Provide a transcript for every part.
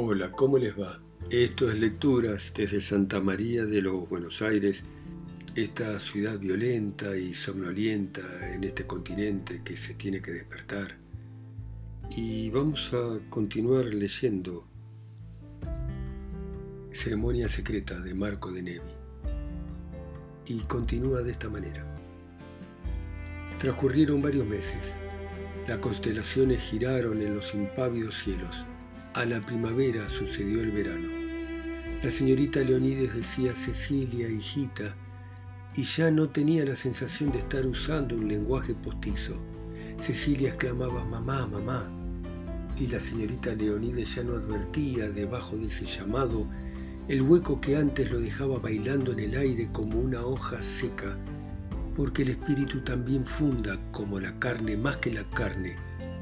Hola, ¿cómo les va? Esto es Lecturas desde Santa María de los Buenos Aires, esta ciudad violenta y somnolienta en este continente que se tiene que despertar. Y vamos a continuar leyendo Ceremonia Secreta de Marco de Nevi. Y continúa de esta manera. Transcurrieron varios meses. Las constelaciones giraron en los impávidos cielos a la primavera sucedió el verano. La señorita Leonides decía Cecilia, hijita, y ya no tenía la sensación de estar usando un lenguaje postizo. Cecilia exclamaba mamá, mamá, y la señorita Leonides ya no advertía debajo de ese llamado el hueco que antes lo dejaba bailando en el aire como una hoja seca, porque el espíritu también funda, como la carne más que la carne,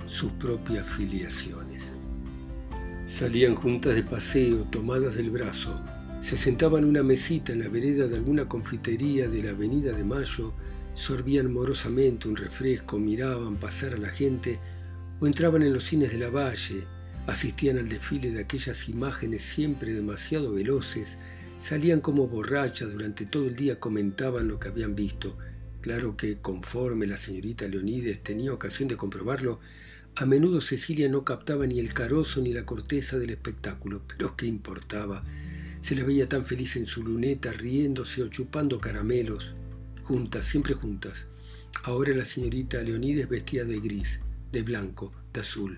sus propias filiaciones. Salían juntas de paseo, tomadas del brazo. Se sentaban en una mesita en la vereda de alguna confitería de la Avenida de Mayo, sorbían morosamente un refresco, miraban pasar a la gente o entraban en los cines de la valle, asistían al desfile de aquellas imágenes siempre demasiado veloces, salían como borrachas durante todo el día, comentaban lo que habían visto. Claro que conforme la señorita Leonides tenía ocasión de comprobarlo, a menudo Cecilia no captaba ni el carozo ni la corteza del espectáculo, pero ¿qué importaba? Se la veía tan feliz en su luneta, riéndose o chupando caramelos, juntas, siempre juntas. Ahora la señorita Leonides vestía de gris, de blanco, de azul.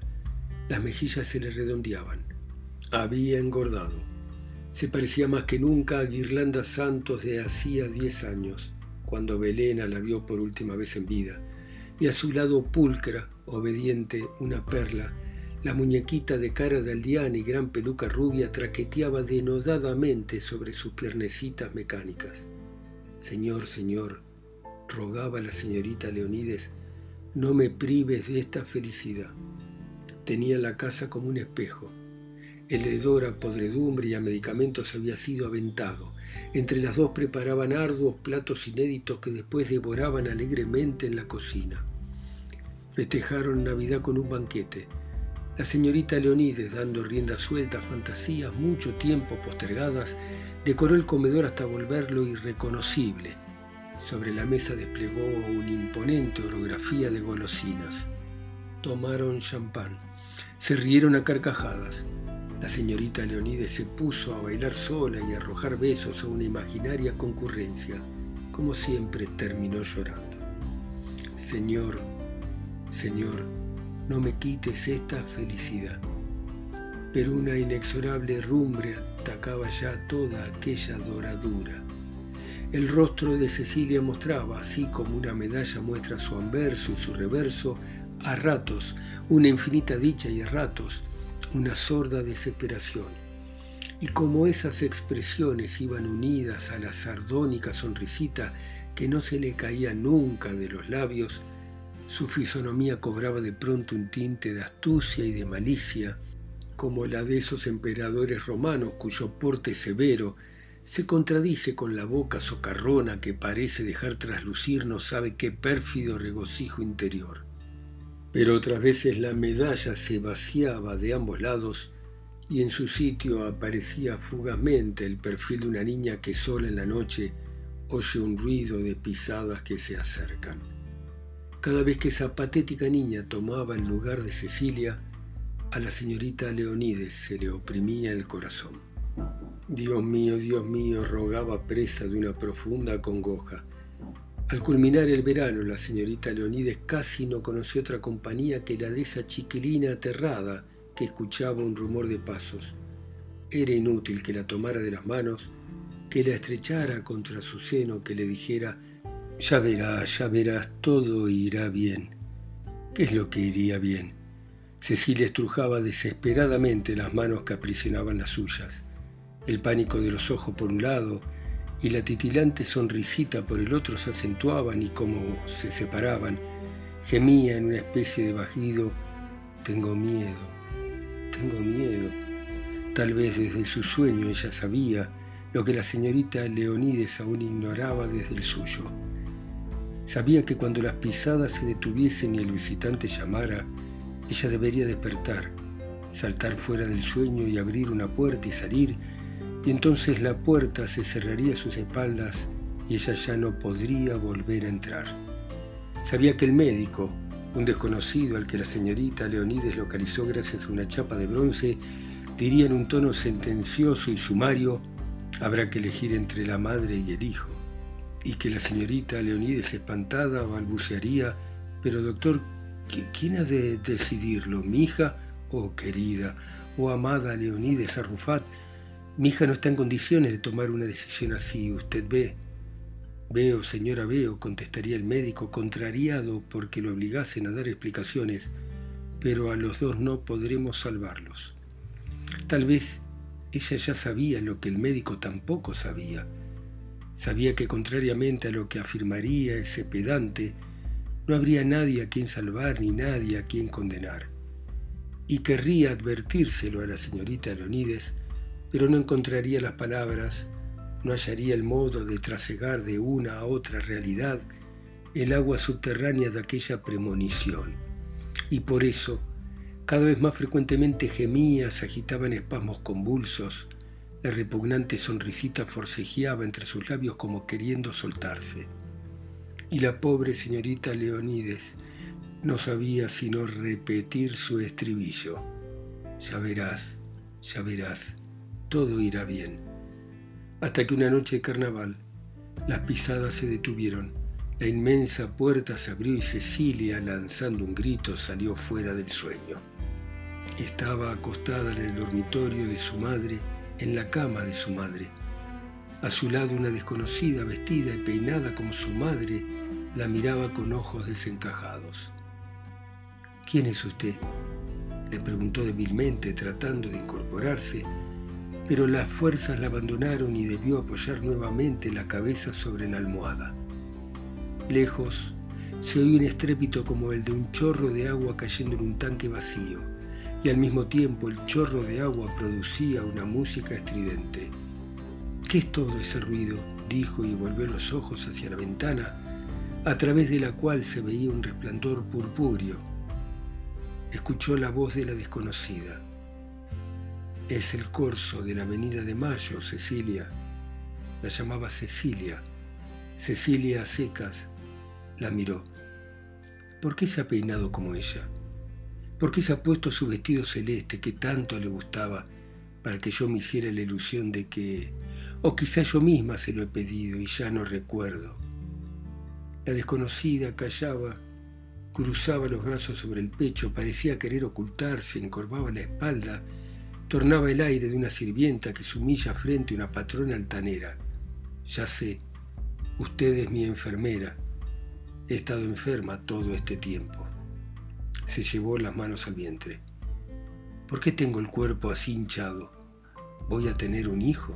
Las mejillas se le redondeaban. Había engordado. Se parecía más que nunca a Guirlanda Santos de hacía diez años, cuando Belena la vio por última vez en vida, y a su lado pulcra, obediente, una perla, la muñequita de cara de aldeana y gran peluca rubia traqueteaba denodadamente sobre sus piernecitas mecánicas. Señor, señor, rogaba la señorita Leonides, no me prives de esta felicidad. Tenía la casa como un espejo. El hedor a podredumbre y a medicamentos había sido aventado. Entre las dos preparaban arduos platos inéditos que después devoraban alegremente en la cocina. Festejaron Navidad con un banquete. La señorita Leonides, dando rienda suelta a fantasías mucho tiempo postergadas, decoró el comedor hasta volverlo irreconocible. Sobre la mesa desplegó una imponente orografía de golosinas. Tomaron champán. Se rieron a carcajadas. La señorita Leonides se puso a bailar sola y a arrojar besos a una imaginaria concurrencia. Como siempre terminó llorando. Señor, Señor, no me quites esta felicidad. Pero una inexorable rumbre atacaba ya toda aquella doradura. El rostro de Cecilia mostraba, así como una medalla muestra su anverso y su reverso, a ratos una infinita dicha y a ratos una sorda desesperación. Y como esas expresiones iban unidas a la sardónica sonrisita que no se le caía nunca de los labios, su fisonomía cobraba de pronto un tinte de astucia y de malicia, como la de esos emperadores romanos cuyo porte severo se contradice con la boca socarrona que parece dejar traslucir no sabe qué pérfido regocijo interior. Pero otras veces la medalla se vaciaba de ambos lados y en su sitio aparecía fugazmente el perfil de una niña que sola en la noche oye un ruido de pisadas que se acercan. Cada vez que esa patética niña tomaba el lugar de Cecilia, a la señorita Leonides se le oprimía el corazón. Dios mío, Dios mío, rogaba presa de una profunda congoja. Al culminar el verano, la señorita Leonides casi no conoció otra compañía que la de esa chiquilina aterrada que escuchaba un rumor de pasos. Era inútil que la tomara de las manos, que la estrechara contra su seno, que le dijera ya verás, ya verás, todo irá bien. ¿Qué es lo que iría bien? Cecilia estrujaba desesperadamente las manos que aprisionaban las suyas. El pánico de los ojos por un lado y la titilante sonrisita por el otro se acentuaban y como se separaban, gemía en una especie de bajido, tengo miedo, tengo miedo. Tal vez desde su sueño ella sabía lo que la señorita Leonides aún ignoraba desde el suyo Sabía que cuando las pisadas se detuviesen y el visitante llamara, ella debería despertar, saltar fuera del sueño y abrir una puerta y salir, y entonces la puerta se cerraría a sus espaldas y ella ya no podría volver a entrar. Sabía que el médico, un desconocido al que la señorita Leonides localizó gracias a una chapa de bronce, diría en un tono sentencioso y sumario, habrá que elegir entre la madre y el hijo, y que la señorita Leonides espantada balbucearía, pero doctor, ¿quién ha de decidirlo? ¿Mi hija? Oh querida, oh amada Leonides Arrufat, mi hija no está en condiciones de tomar una decisión así, usted ve. Veo, señora, veo, contestaría el médico, contrariado porque lo obligasen a dar explicaciones, pero a los dos no podremos salvarlos. Tal vez ella ya sabía lo que el médico tampoco sabía. Sabía que contrariamente a lo que afirmaría ese pedante, no habría nadie a quien salvar ni nadie a quien condenar. Y querría advertírselo a la señorita Leonides, pero no encontraría las palabras, no hallaría el modo de trasegar de una a otra realidad el agua subterránea de aquella premonición. Y por eso, cada vez más frecuentemente gemía, se agitaba en espasmos convulsos, la repugnante sonrisita forcejeaba entre sus labios como queriendo soltarse y la pobre señorita Leonides no sabía sino repetir su estribillo. Ya verás, ya verás, todo irá bien. Hasta que una noche de carnaval las pisadas se detuvieron, la inmensa puerta se abrió y Cecilia, lanzando un grito, salió fuera del sueño. Estaba acostada en el dormitorio de su madre, en la cama de su madre. A su lado una desconocida, vestida y peinada como su madre, la miraba con ojos desencajados. ¿Quién es usted? le preguntó débilmente, tratando de incorporarse, pero las fuerzas la abandonaron y debió apoyar nuevamente la cabeza sobre la almohada. Lejos se oía un estrépito como el de un chorro de agua cayendo en un tanque vacío, y al mismo tiempo el chorro de agua producía una música estridente. ¿Qué es todo ese ruido? dijo y volvió los ojos hacia la ventana a través de la cual se veía un resplandor purpúreo. Escuchó la voz de la desconocida. Es el corso de la Avenida de Mayo, Cecilia. La llamaba Cecilia. Cecilia secas la miró. ¿Por qué se ha peinado como ella? ¿Por qué se ha puesto su vestido celeste que tanto le gustaba para que yo me hiciera la ilusión de que... O quizá yo misma se lo he pedido y ya no recuerdo. La desconocida callaba, cruzaba los brazos sobre el pecho, parecía querer ocultarse, encorvaba la espalda, tornaba el aire de una sirvienta que se humilla frente a una patrona altanera. Ya sé, usted es mi enfermera. He estado enferma todo este tiempo. Se llevó las manos al vientre. ¿Por qué tengo el cuerpo así hinchado? ¿Voy a tener un hijo?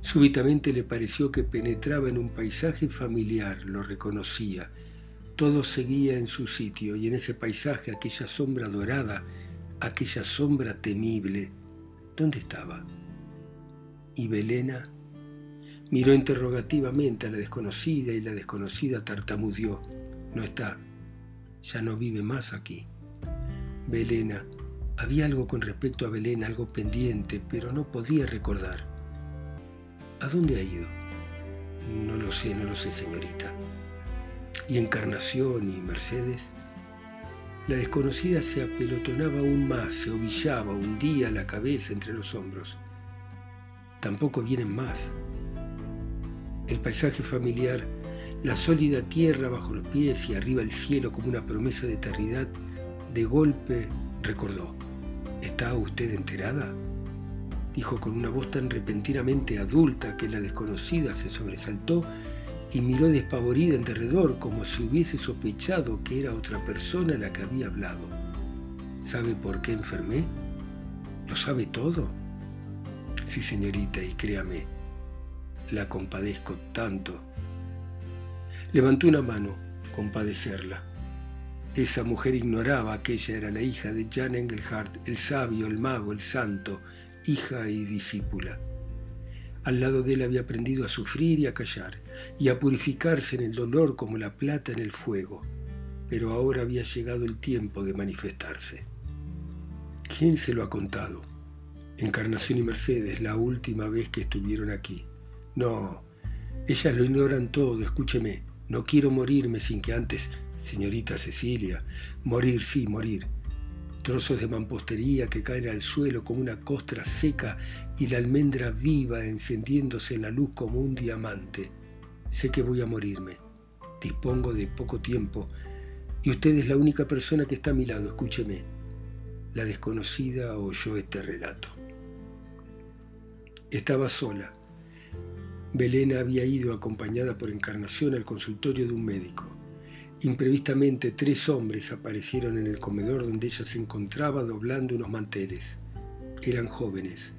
Súbitamente le pareció que penetraba en un paisaje familiar, lo reconocía. Todo seguía en su sitio y en ese paisaje aquella sombra dorada, aquella sombra temible, ¿dónde estaba? ¿Y Belena? Miró interrogativamente a la desconocida y la desconocida tartamudeó. No está, ya no vive más aquí. Belena, había algo con respecto a Belén, algo pendiente, pero no podía recordar. ¿A dónde ha ido? No lo sé, no lo sé, señorita. ¿Y Encarnación y Mercedes? La desconocida se apelotonaba aún más, se ovillaba, hundía la cabeza entre los hombros. Tampoco vienen más. El paisaje familiar, la sólida tierra bajo los pies y arriba el cielo como una promesa de eternidad, de golpe recordó. ¿Está usted enterada? dijo con una voz tan repentinamente adulta que la desconocida se sobresaltó y miró despavorida en derredor como si hubiese sospechado que era otra persona la que había hablado. ¿Sabe por qué enfermé? ¿Lo sabe todo? Sí, señorita, y créame, la compadezco tanto. Levantó una mano, compadecerla. Esa mujer ignoraba que ella era la hija de Jan Engelhardt, el sabio, el mago, el santo, hija y discípula. Al lado de él había aprendido a sufrir y a callar, y a purificarse en el dolor como la plata en el fuego, pero ahora había llegado el tiempo de manifestarse. ¿Quién se lo ha contado? Encarnación y Mercedes, la última vez que estuvieron aquí. No, ellas lo ignoran todo, escúcheme. No quiero morirme sin que antes, señorita Cecilia, morir, sí, morir. Trozos de mampostería que caen al suelo como una costra seca y la almendra viva encendiéndose en la luz como un diamante. Sé que voy a morirme. Dispongo de poco tiempo y usted es la única persona que está a mi lado, escúcheme. La desconocida oyó este relato. Estaba sola. Belena había ido acompañada por Encarnación al consultorio de un médico. Imprevistamente tres hombres aparecieron en el comedor donde ella se encontraba doblando unos manteles. Eran jóvenes.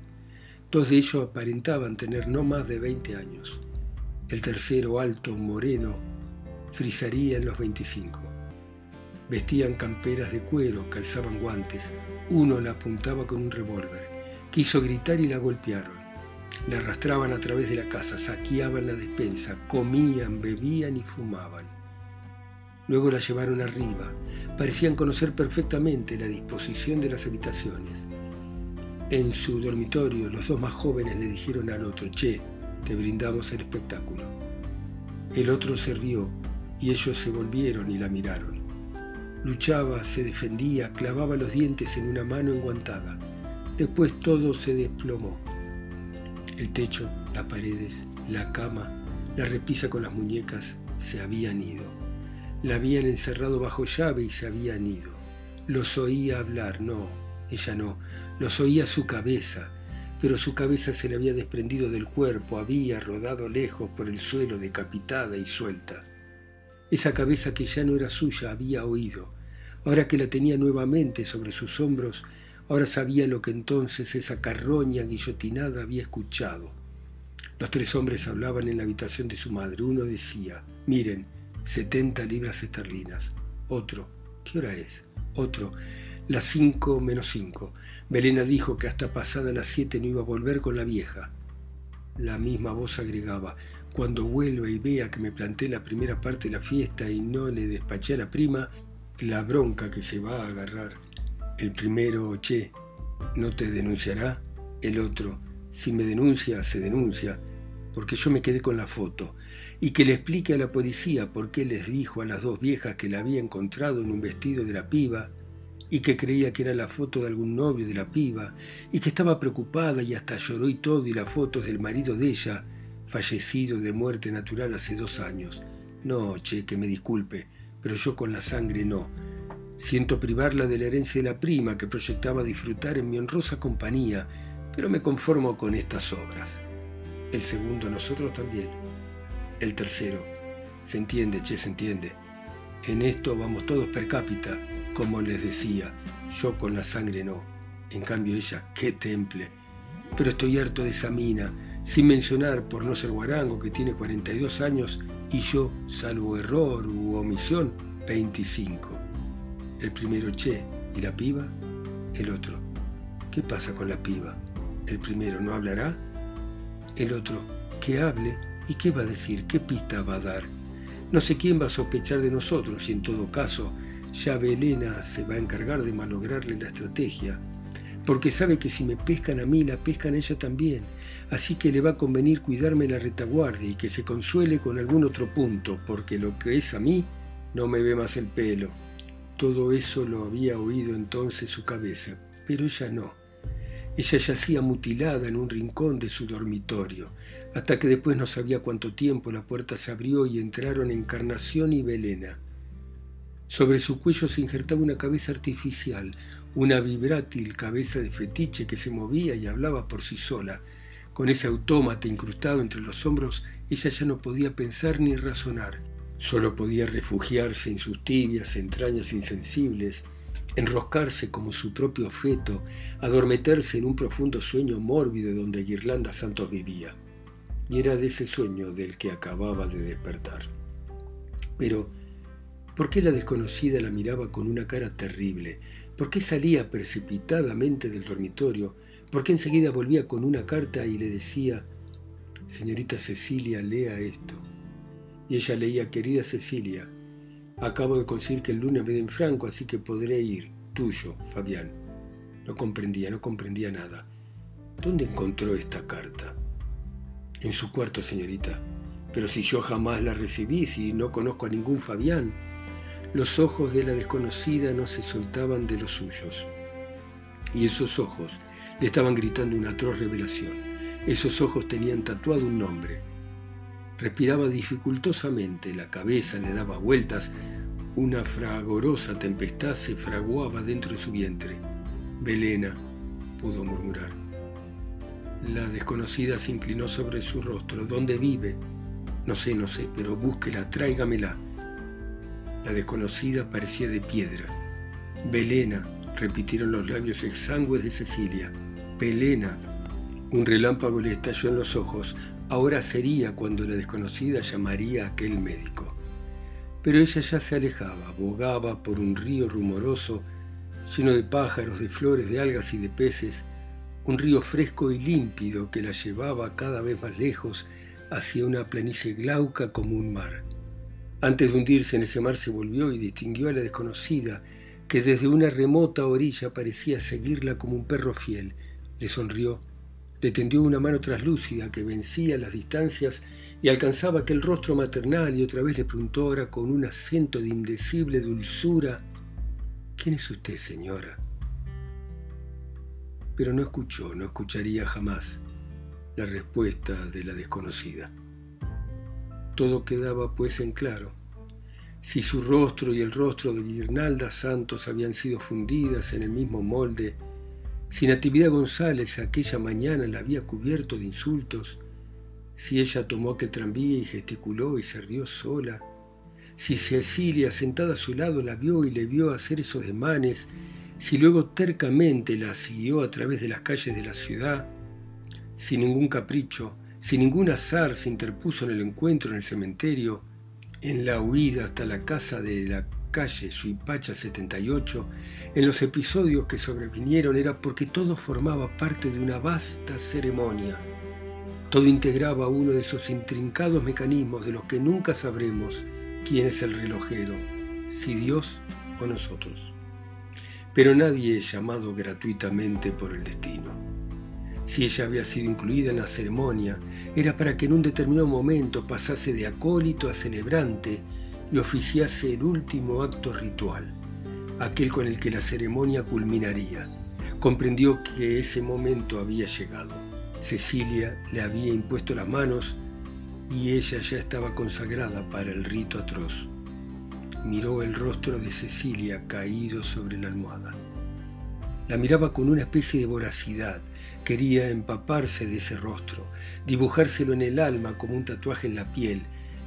Dos de ellos aparentaban tener no más de 20 años. El tercero, alto, moreno, frisaría en los 25. Vestían camperas de cuero, calzaban guantes. Uno la apuntaba con un revólver. Quiso gritar y la golpearon. La arrastraban a través de la casa, saqueaban la despensa, comían, bebían y fumaban. Luego la llevaron arriba. Parecían conocer perfectamente la disposición de las habitaciones. En su dormitorio, los dos más jóvenes le dijeron al otro, Che, te brindamos el espectáculo. El otro se rió y ellos se volvieron y la miraron. Luchaba, se defendía, clavaba los dientes en una mano enguantada. Después todo se desplomó. El techo, las paredes, la cama, la repisa con las muñecas se habían ido. La habían encerrado bajo llave y se habían ido. Los oía hablar, no, ella no, los oía su cabeza, pero su cabeza se le había desprendido del cuerpo, había rodado lejos por el suelo decapitada y suelta. Esa cabeza que ya no era suya había oído. Ahora que la tenía nuevamente sobre sus hombros, ahora sabía lo que entonces esa carroña guillotinada había escuchado. Los tres hombres hablaban en la habitación de su madre. Uno decía, miren, setenta libras esterlinas. Otro, ¿qué hora es? Otro, las cinco menos cinco. Belena dijo que hasta pasada las siete no iba a volver con la vieja. La misma voz agregaba, cuando vuelva y vea que me planté la primera parte de la fiesta y no le despaché a la prima, la bronca que se va a agarrar. El primero, che, ¿no te denunciará? El otro, si me denuncia, se denuncia, porque yo me quedé con la foto. Y que le explique a la policía por qué les dijo a las dos viejas que la había encontrado en un vestido de la piba, y que creía que era la foto de algún novio de la piba, y que estaba preocupada y hasta lloró y todo, y la foto del marido de ella, fallecido de muerte natural hace dos años. No, che, que me disculpe, pero yo con la sangre no. Siento privarla de la herencia de la prima que proyectaba disfrutar en mi honrosa compañía, pero me conformo con estas obras. El segundo, nosotros también. El tercero, se entiende, che, se entiende. En esto vamos todos per cápita, como les decía, yo con la sangre no. En cambio ella, qué temple. Pero estoy harto de esa mina, sin mencionar, por no ser guarango, que tiene 42 años, y yo, salvo error u omisión, 25. El primero Che, y la piba, el otro. ¿Qué pasa con la piba? El primero no hablará, el otro, que hable, ¿y qué va a decir? ¿Qué pista va a dar? No sé quién va a sospechar de nosotros y en todo caso, ya Belena se va a encargar de malograrle la estrategia porque sabe que si me pescan a mí, la pescan ella también, así que le va a convenir cuidarme la retaguardia y que se consuele con algún otro punto, porque lo que es a mí no me ve más el pelo. Todo eso lo había oído entonces su cabeza, pero ella no. Ella yacía mutilada en un rincón de su dormitorio, hasta que después no sabía cuánto tiempo la puerta se abrió y entraron Encarnación y Belena. Sobre su cuello se injertaba una cabeza artificial, una vibrátil cabeza de fetiche que se movía y hablaba por sí sola. Con ese autómata incrustado entre los hombros, ella ya no podía pensar ni razonar. Solo podía refugiarse en sus tibias entrañas insensibles, enroscarse como su propio feto, adormeterse en un profundo sueño mórbido donde Guirlanda Santos vivía. Y era de ese sueño del que acababa de despertar. Pero, ¿por qué la desconocida la miraba con una cara terrible, ¿Por qué salía precipitadamente del dormitorio? ¿Por qué enseguida volvía con una carta y le decía, señorita Cecilia, lea esto? Ella leía, querida Cecilia, acabo de conseguir que el lunes me den franco, así que podré ir, tuyo, Fabián. No comprendía, no comprendía nada. ¿Dónde encontró esta carta? En su cuarto, señorita. Pero si yo jamás la recibí, si no conozco a ningún Fabián. Los ojos de la desconocida no se soltaban de los suyos. Y esos ojos le estaban gritando una atroz revelación. Esos ojos tenían tatuado un nombre. Respiraba dificultosamente, la cabeza le daba vueltas, una fragorosa tempestad se fraguaba dentro de su vientre. Belena, pudo murmurar. La desconocida se inclinó sobre su rostro. ¿Dónde vive? No sé, no sé, pero búsquela, tráigamela. La desconocida parecía de piedra. Belena, repitieron los labios exangües de Cecilia. Belena. Un relámpago le estalló en los ojos. Ahora sería cuando la desconocida llamaría a aquel médico. Pero ella ya se alejaba, bogaba por un río rumoroso, lleno de pájaros, de flores, de algas y de peces, un río fresco y límpido que la llevaba cada vez más lejos hacia una planicie glauca como un mar. Antes de hundirse en ese mar se volvió y distinguió a la desconocida, que desde una remota orilla parecía seguirla como un perro fiel. Le sonrió le tendió una mano traslúcida que vencía las distancias y alcanzaba aquel rostro maternal y otra vez le preguntó ahora con un acento de indecible dulzura, ¿quién es usted, señora? Pero no escuchó, no escucharía jamás la respuesta de la desconocida. Todo quedaba pues en claro. Si su rostro y el rostro de Guirnalda Santos habían sido fundidas en el mismo molde, si Natividad González aquella mañana la había cubierto de insultos, si ella tomó aquel tranvía y gesticuló y se rió sola, si Cecilia sentada a su lado la vio y le vio hacer esos demanes, si luego tercamente la siguió a través de las calles de la ciudad, sin ningún capricho, sin ningún azar se interpuso en el encuentro en el cementerio, en la huida hasta la casa de la calle Suipacha 78, en los episodios que sobrevinieron era porque todo formaba parte de una vasta ceremonia. Todo integraba uno de esos intrincados mecanismos de los que nunca sabremos quién es el relojero, si Dios o nosotros. Pero nadie es llamado gratuitamente por el destino. Si ella había sido incluida en la ceremonia, era para que en un determinado momento pasase de acólito a celebrante y oficiase el último acto ritual, aquel con el que la ceremonia culminaría. Comprendió que ese momento había llegado. Cecilia le había impuesto las manos y ella ya estaba consagrada para el rito atroz. Miró el rostro de Cecilia caído sobre la almohada. La miraba con una especie de voracidad. Quería empaparse de ese rostro, dibujárselo en el alma como un tatuaje en la piel,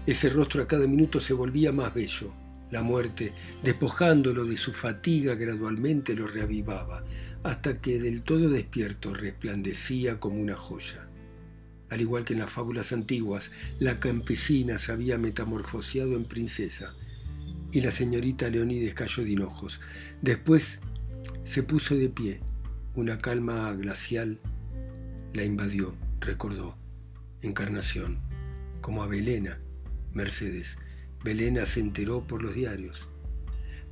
ese rostro a cada minuto se volvía más bello. La muerte, despojándolo de su fatiga, gradualmente lo reavivaba, hasta que del todo despierto resplandecía como una joya. Al igual que en las fábulas antiguas, la campesina se había metamorfoseado en princesa, y la señorita Leonides cayó de hinojos. Después se puso de pie, una calma glacial la invadió, recordó, encarnación, como a Belena, Mercedes. Belena se enteró por los diarios.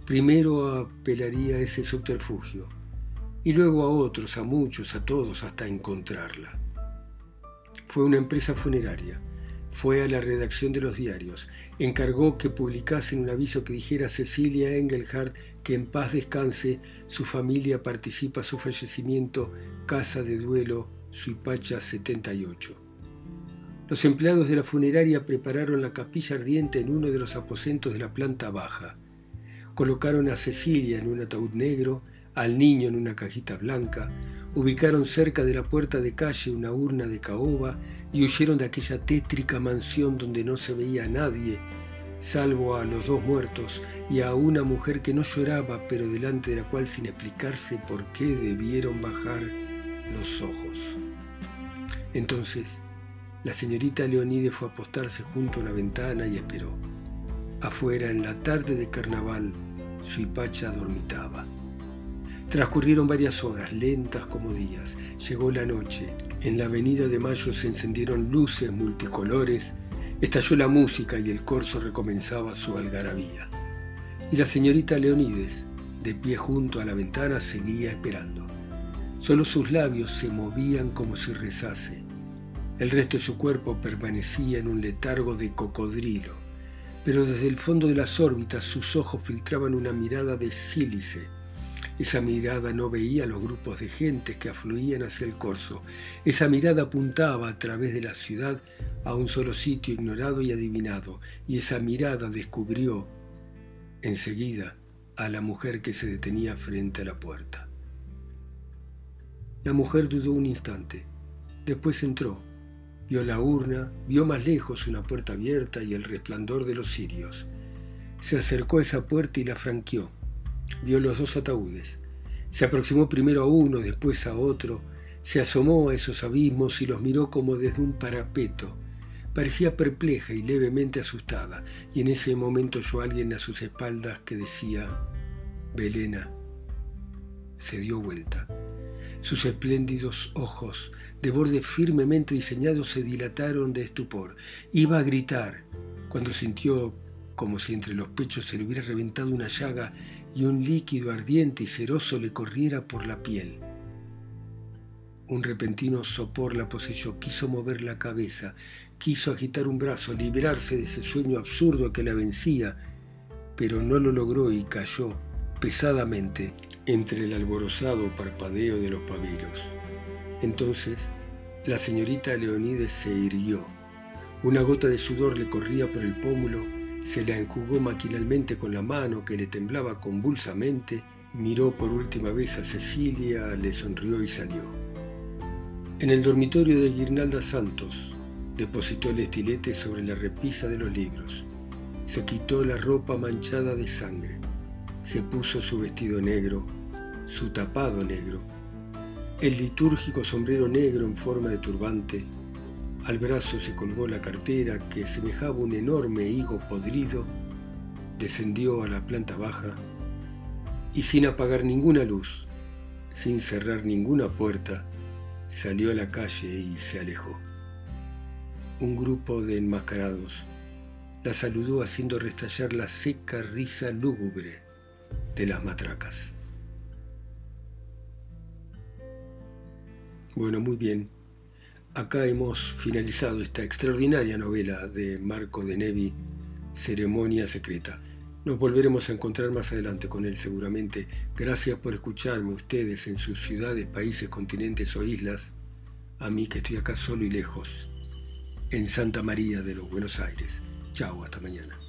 Primero apelaría a ese subterfugio y luego a otros, a muchos, a todos, hasta encontrarla. Fue una empresa funeraria. Fue a la redacción de los diarios. Encargó que publicasen un aviso que dijera Cecilia Engelhardt que en paz descanse, su familia participa su fallecimiento, Casa de Duelo, Suipacha 78. Los empleados de la funeraria prepararon la capilla ardiente en uno de los aposentos de la planta baja. Colocaron a Cecilia en un ataúd negro, al niño en una cajita blanca, ubicaron cerca de la puerta de calle una urna de caoba y huyeron de aquella tétrica mansión donde no se veía a nadie, salvo a los dos muertos y a una mujer que no lloraba, pero delante de la cual sin explicarse por qué debieron bajar los ojos. Entonces, la señorita Leonide fue a apostarse junto a la ventana y esperó. Afuera, en la tarde de carnaval, su hipacha dormitaba. Transcurrieron varias horas, lentas como días. Llegó la noche. En la avenida de Mayo se encendieron luces multicolores. Estalló la música y el corso recomenzaba su algarabía. Y la señorita Leonides, de pie junto a la ventana, seguía esperando. Solo sus labios se movían como si rezase. El resto de su cuerpo permanecía en un letargo de cocodrilo, pero desde el fondo de las órbitas sus ojos filtraban una mirada de sílice. Esa mirada no veía los grupos de gentes que afluían hacia el corso. Esa mirada apuntaba a través de la ciudad a un solo sitio ignorado y adivinado, y esa mirada descubrió enseguida a la mujer que se detenía frente a la puerta. La mujer dudó un instante, después entró Vio la urna, vio más lejos una puerta abierta y el resplandor de los cirios. Se acercó a esa puerta y la franqueó. Vio los dos ataúdes. Se aproximó primero a uno, después a otro. Se asomó a esos abismos y los miró como desde un parapeto. Parecía perpleja y levemente asustada, y en ese momento oyó a alguien a sus espaldas que decía, Belena. Se dio vuelta. Sus espléndidos ojos, de borde firmemente diseñados, se dilataron de estupor. Iba a gritar cuando sintió como si entre los pechos se le hubiera reventado una llaga y un líquido ardiente y ceroso le corriera por la piel. Un repentino sopor la poseyó, quiso mover la cabeza, quiso agitar un brazo, liberarse de ese sueño absurdo que la vencía, pero no lo logró y cayó pesadamente entre el alborozado parpadeo de los pabilos. Entonces, la señorita Leonides se irguió. Una gota de sudor le corría por el pómulo, se la enjugó maquinalmente con la mano que le temblaba convulsamente, miró por última vez a Cecilia, le sonrió y salió. En el dormitorio de Guirnalda Santos, depositó el estilete sobre la repisa de los libros. Se quitó la ropa manchada de sangre se puso su vestido negro, su tapado negro, el litúrgico sombrero negro en forma de turbante, al brazo se colgó la cartera que semejaba un enorme higo podrido, descendió a la planta baja y sin apagar ninguna luz, sin cerrar ninguna puerta, salió a la calle y se alejó. Un grupo de enmascarados la saludó haciendo restallar la seca risa lúgubre de las matracas. Bueno, muy bien. Acá hemos finalizado esta extraordinaria novela de Marco de Nevi, Ceremonia Secreta. Nos volveremos a encontrar más adelante con él seguramente. Gracias por escucharme ustedes en sus ciudades, países, continentes o islas. A mí que estoy acá solo y lejos, en Santa María de los Buenos Aires. Chao, hasta mañana.